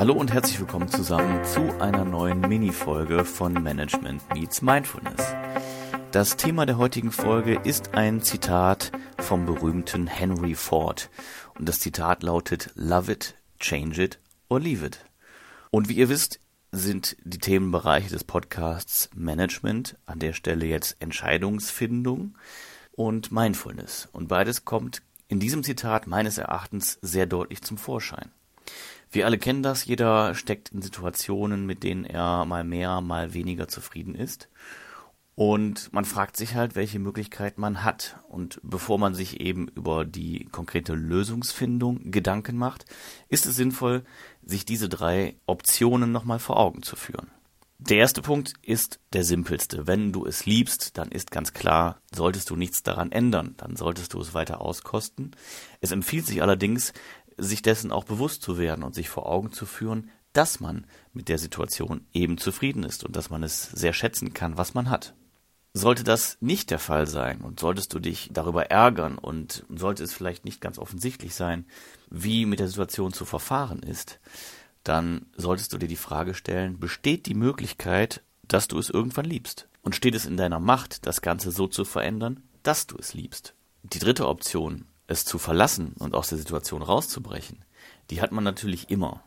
Hallo und herzlich willkommen zusammen zu einer neuen Mini-Folge von Management Meets Mindfulness. Das Thema der heutigen Folge ist ein Zitat vom berühmten Henry Ford. Und das Zitat lautet Love it, change it or leave it. Und wie ihr wisst, sind die Themenbereiche des Podcasts Management, an der Stelle jetzt Entscheidungsfindung und Mindfulness. Und beides kommt in diesem Zitat meines Erachtens sehr deutlich zum Vorschein. Wir alle kennen das, jeder steckt in Situationen, mit denen er mal mehr, mal weniger zufrieden ist. Und man fragt sich halt, welche Möglichkeiten man hat. Und bevor man sich eben über die konkrete Lösungsfindung Gedanken macht, ist es sinnvoll, sich diese drei Optionen nochmal vor Augen zu führen. Der erste Punkt ist der simpelste. Wenn du es liebst, dann ist ganz klar, solltest du nichts daran ändern, dann solltest du es weiter auskosten. Es empfiehlt sich allerdings, sich dessen auch bewusst zu werden und sich vor Augen zu führen, dass man mit der Situation eben zufrieden ist und dass man es sehr schätzen kann, was man hat. Sollte das nicht der Fall sein und solltest du dich darüber ärgern und sollte es vielleicht nicht ganz offensichtlich sein, wie mit der Situation zu verfahren ist, dann solltest du dir die Frage stellen, besteht die Möglichkeit, dass du es irgendwann liebst? Und steht es in deiner Macht, das Ganze so zu verändern, dass du es liebst? Die dritte Option, es zu verlassen und aus der Situation rauszubrechen, die hat man natürlich immer.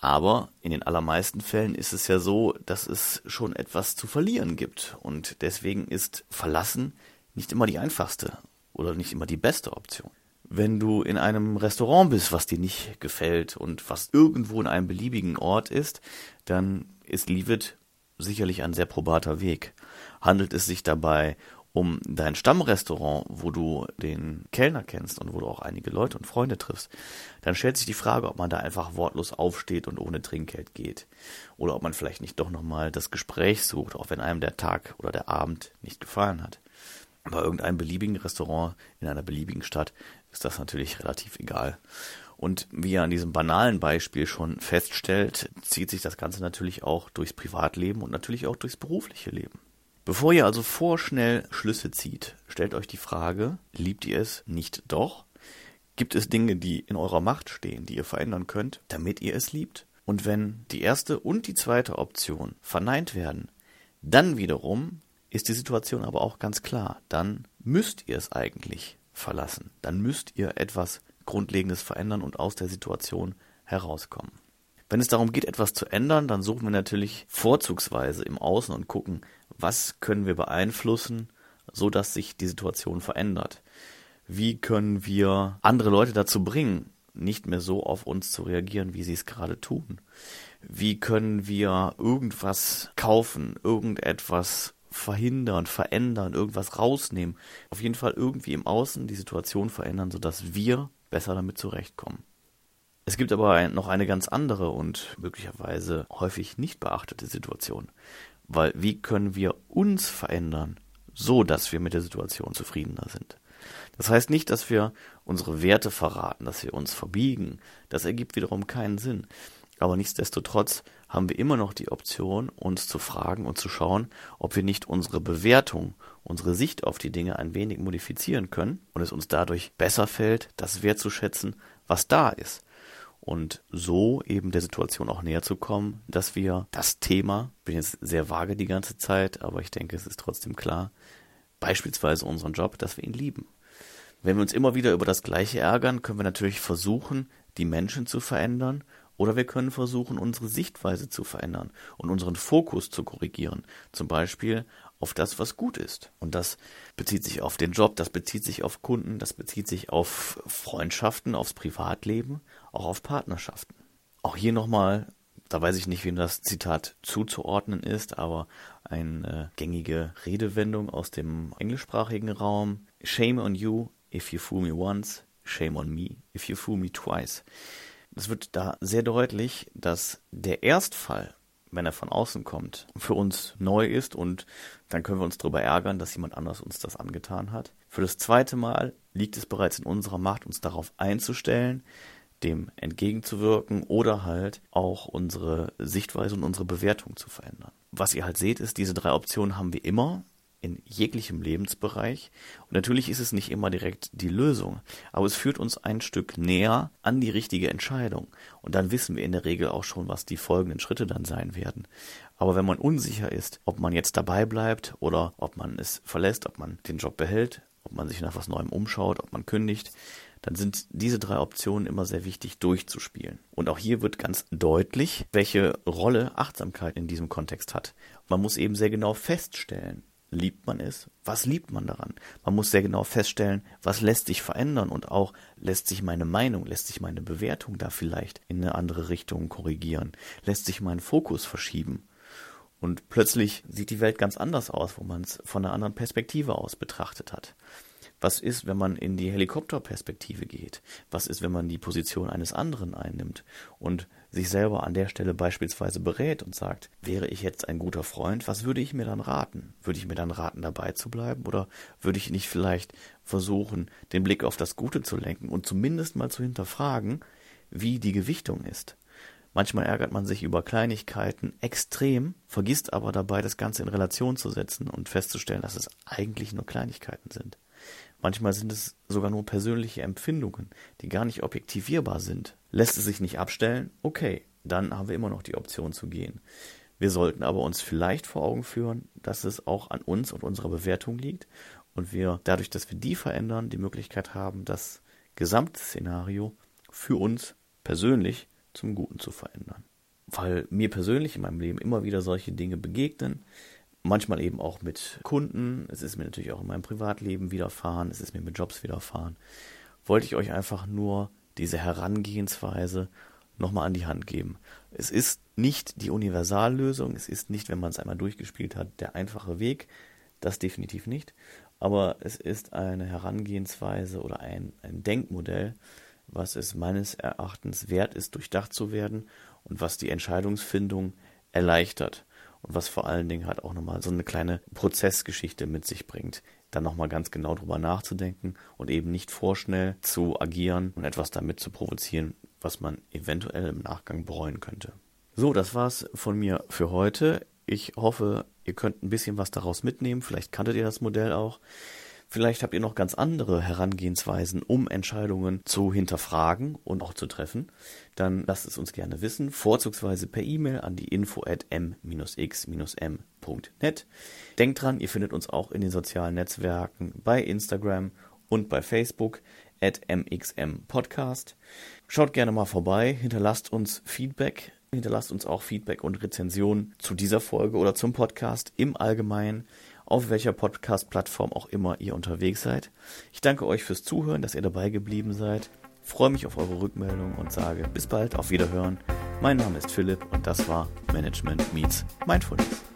Aber in den allermeisten Fällen ist es ja so, dass es schon etwas zu verlieren gibt. Und deswegen ist Verlassen nicht immer die einfachste oder nicht immer die beste Option. Wenn du in einem Restaurant bist, was dir nicht gefällt und was irgendwo in einem beliebigen Ort ist, dann ist Leave It sicherlich ein sehr probater Weg. Handelt es sich dabei um dein Stammrestaurant, wo du den Kellner kennst und wo du auch einige Leute und Freunde triffst, dann stellt sich die Frage, ob man da einfach wortlos aufsteht und ohne Trinkgeld geht. Oder ob man vielleicht nicht doch nochmal das Gespräch sucht, auch wenn einem der Tag oder der Abend nicht gefallen hat. Bei irgendeinem beliebigen Restaurant in einer beliebigen Stadt ist das natürlich relativ egal. Und wie er an diesem banalen Beispiel schon feststellt, zieht sich das Ganze natürlich auch durchs Privatleben und natürlich auch durchs berufliche Leben. Bevor ihr also vorschnell Schlüsse zieht, stellt euch die Frage, liebt ihr es nicht doch? Gibt es Dinge, die in eurer Macht stehen, die ihr verändern könnt, damit ihr es liebt? Und wenn die erste und die zweite Option verneint werden, dann wiederum ist die Situation aber auch ganz klar. Dann müsst ihr es eigentlich verlassen. Dann müsst ihr etwas Grundlegendes verändern und aus der Situation herauskommen. Wenn es darum geht, etwas zu ändern, dann suchen wir natürlich vorzugsweise im Außen und gucken, was können wir beeinflussen, so dass sich die Situation verändert. Wie können wir andere Leute dazu bringen, nicht mehr so auf uns zu reagieren, wie sie es gerade tun? Wie können wir irgendwas kaufen, irgendetwas verhindern, verändern, irgendwas rausnehmen? Auf jeden Fall irgendwie im Außen die Situation verändern, sodass wir besser damit zurechtkommen. Es gibt aber noch eine ganz andere und möglicherweise häufig nicht beachtete Situation. Weil wie können wir uns verändern, so dass wir mit der Situation zufriedener sind? Das heißt nicht, dass wir unsere Werte verraten, dass wir uns verbiegen. Das ergibt wiederum keinen Sinn. Aber nichtsdestotrotz haben wir immer noch die Option, uns zu fragen und zu schauen, ob wir nicht unsere Bewertung, unsere Sicht auf die Dinge ein wenig modifizieren können und es uns dadurch besser fällt, das wertzuschätzen, was da ist und so eben der Situation auch näher zu kommen, dass wir das Thema, bin jetzt sehr vage die ganze Zeit, aber ich denke, es ist trotzdem klar, beispielsweise unseren Job, dass wir ihn lieben. Wenn wir uns immer wieder über das Gleiche ärgern, können wir natürlich versuchen, die Menschen zu verändern oder wir können versuchen, unsere Sichtweise zu verändern und unseren Fokus zu korrigieren. Zum Beispiel auf das, was gut ist. Und das bezieht sich auf den Job, das bezieht sich auf Kunden, das bezieht sich auf Freundschaften, aufs Privatleben, auch auf Partnerschaften. Auch hier nochmal, da weiß ich nicht, wem das Zitat zuzuordnen ist, aber eine gängige Redewendung aus dem englischsprachigen Raum. Shame on you if you fool me once, shame on me if you fool me twice. Es wird da sehr deutlich, dass der Erstfall wenn er von außen kommt, für uns neu ist und dann können wir uns darüber ärgern, dass jemand anders uns das angetan hat. Für das zweite Mal liegt es bereits in unserer Macht, uns darauf einzustellen, dem entgegenzuwirken oder halt auch unsere Sichtweise und unsere Bewertung zu verändern. Was ihr halt seht, ist, diese drei Optionen haben wir immer in jeglichem Lebensbereich. Und natürlich ist es nicht immer direkt die Lösung, aber es führt uns ein Stück näher an die richtige Entscheidung. Und dann wissen wir in der Regel auch schon, was die folgenden Schritte dann sein werden. Aber wenn man unsicher ist, ob man jetzt dabei bleibt oder ob man es verlässt, ob man den Job behält, ob man sich nach was Neuem umschaut, ob man kündigt, dann sind diese drei Optionen immer sehr wichtig durchzuspielen. Und auch hier wird ganz deutlich, welche Rolle Achtsamkeit in diesem Kontext hat. Man muss eben sehr genau feststellen, liebt man es? Was liebt man daran? Man muss sehr genau feststellen, was lässt sich verändern und auch lässt sich meine Meinung, lässt sich meine Bewertung da vielleicht in eine andere Richtung korrigieren, lässt sich mein Fokus verschieben. Und plötzlich sieht die Welt ganz anders aus, wo man es von einer anderen Perspektive aus betrachtet hat. Was ist, wenn man in die Helikopterperspektive geht? Was ist, wenn man die Position eines anderen einnimmt und sich selber an der Stelle beispielsweise berät und sagt, wäre ich jetzt ein guter Freund, was würde ich mir dann raten? Würde ich mir dann raten, dabei zu bleiben oder würde ich nicht vielleicht versuchen, den Blick auf das Gute zu lenken und zumindest mal zu hinterfragen, wie die Gewichtung ist? Manchmal ärgert man sich über Kleinigkeiten extrem, vergisst aber dabei, das Ganze in Relation zu setzen und festzustellen, dass es eigentlich nur Kleinigkeiten sind. Manchmal sind es sogar nur persönliche Empfindungen, die gar nicht objektivierbar sind. Lässt es sich nicht abstellen? Okay, dann haben wir immer noch die Option zu gehen. Wir sollten aber uns vielleicht vor Augen führen, dass es auch an uns und unserer Bewertung liegt und wir dadurch, dass wir die verändern, die Möglichkeit haben, das gesamte Szenario für uns persönlich zum Guten zu verändern. Weil mir persönlich in meinem Leben immer wieder solche Dinge begegnen, manchmal eben auch mit Kunden. Es ist mir natürlich auch in meinem Privatleben widerfahren. Es ist mir mit Jobs widerfahren. Wollte ich euch einfach nur diese Herangehensweise nochmal an die Hand geben. Es ist nicht die Universallösung. Es ist nicht, wenn man es einmal durchgespielt hat, der einfache Weg. Das definitiv nicht. Aber es ist eine Herangehensweise oder ein, ein Denkmodell, was es meines Erachtens wert ist, durchdacht zu werden und was die Entscheidungsfindung erleichtert und was vor allen Dingen halt auch nochmal so eine kleine Prozessgeschichte mit sich bringt, dann nochmal ganz genau drüber nachzudenken und eben nicht vorschnell zu agieren und etwas damit zu provozieren, was man eventuell im Nachgang bereuen könnte. So, das war's von mir für heute. Ich hoffe, ihr könnt ein bisschen was daraus mitnehmen. Vielleicht kanntet ihr das Modell auch. Vielleicht habt ihr noch ganz andere Herangehensweisen, um Entscheidungen zu hinterfragen und auch zu treffen. Dann lasst es uns gerne wissen, vorzugsweise per E-Mail an die info at m-x-m.net. Denkt dran, ihr findet uns auch in den sozialen Netzwerken bei Instagram und bei Facebook at mxmpodcast. Schaut gerne mal vorbei, hinterlasst uns Feedback, hinterlasst uns auch Feedback und Rezensionen zu dieser Folge oder zum Podcast im Allgemeinen auf welcher Podcast-Plattform auch immer ihr unterwegs seid. Ich danke euch fürs Zuhören, dass ihr dabei geblieben seid. Freue mich auf eure Rückmeldung und sage bis bald, auf Wiederhören. Mein Name ist Philipp und das war Management Meets Mindfulness.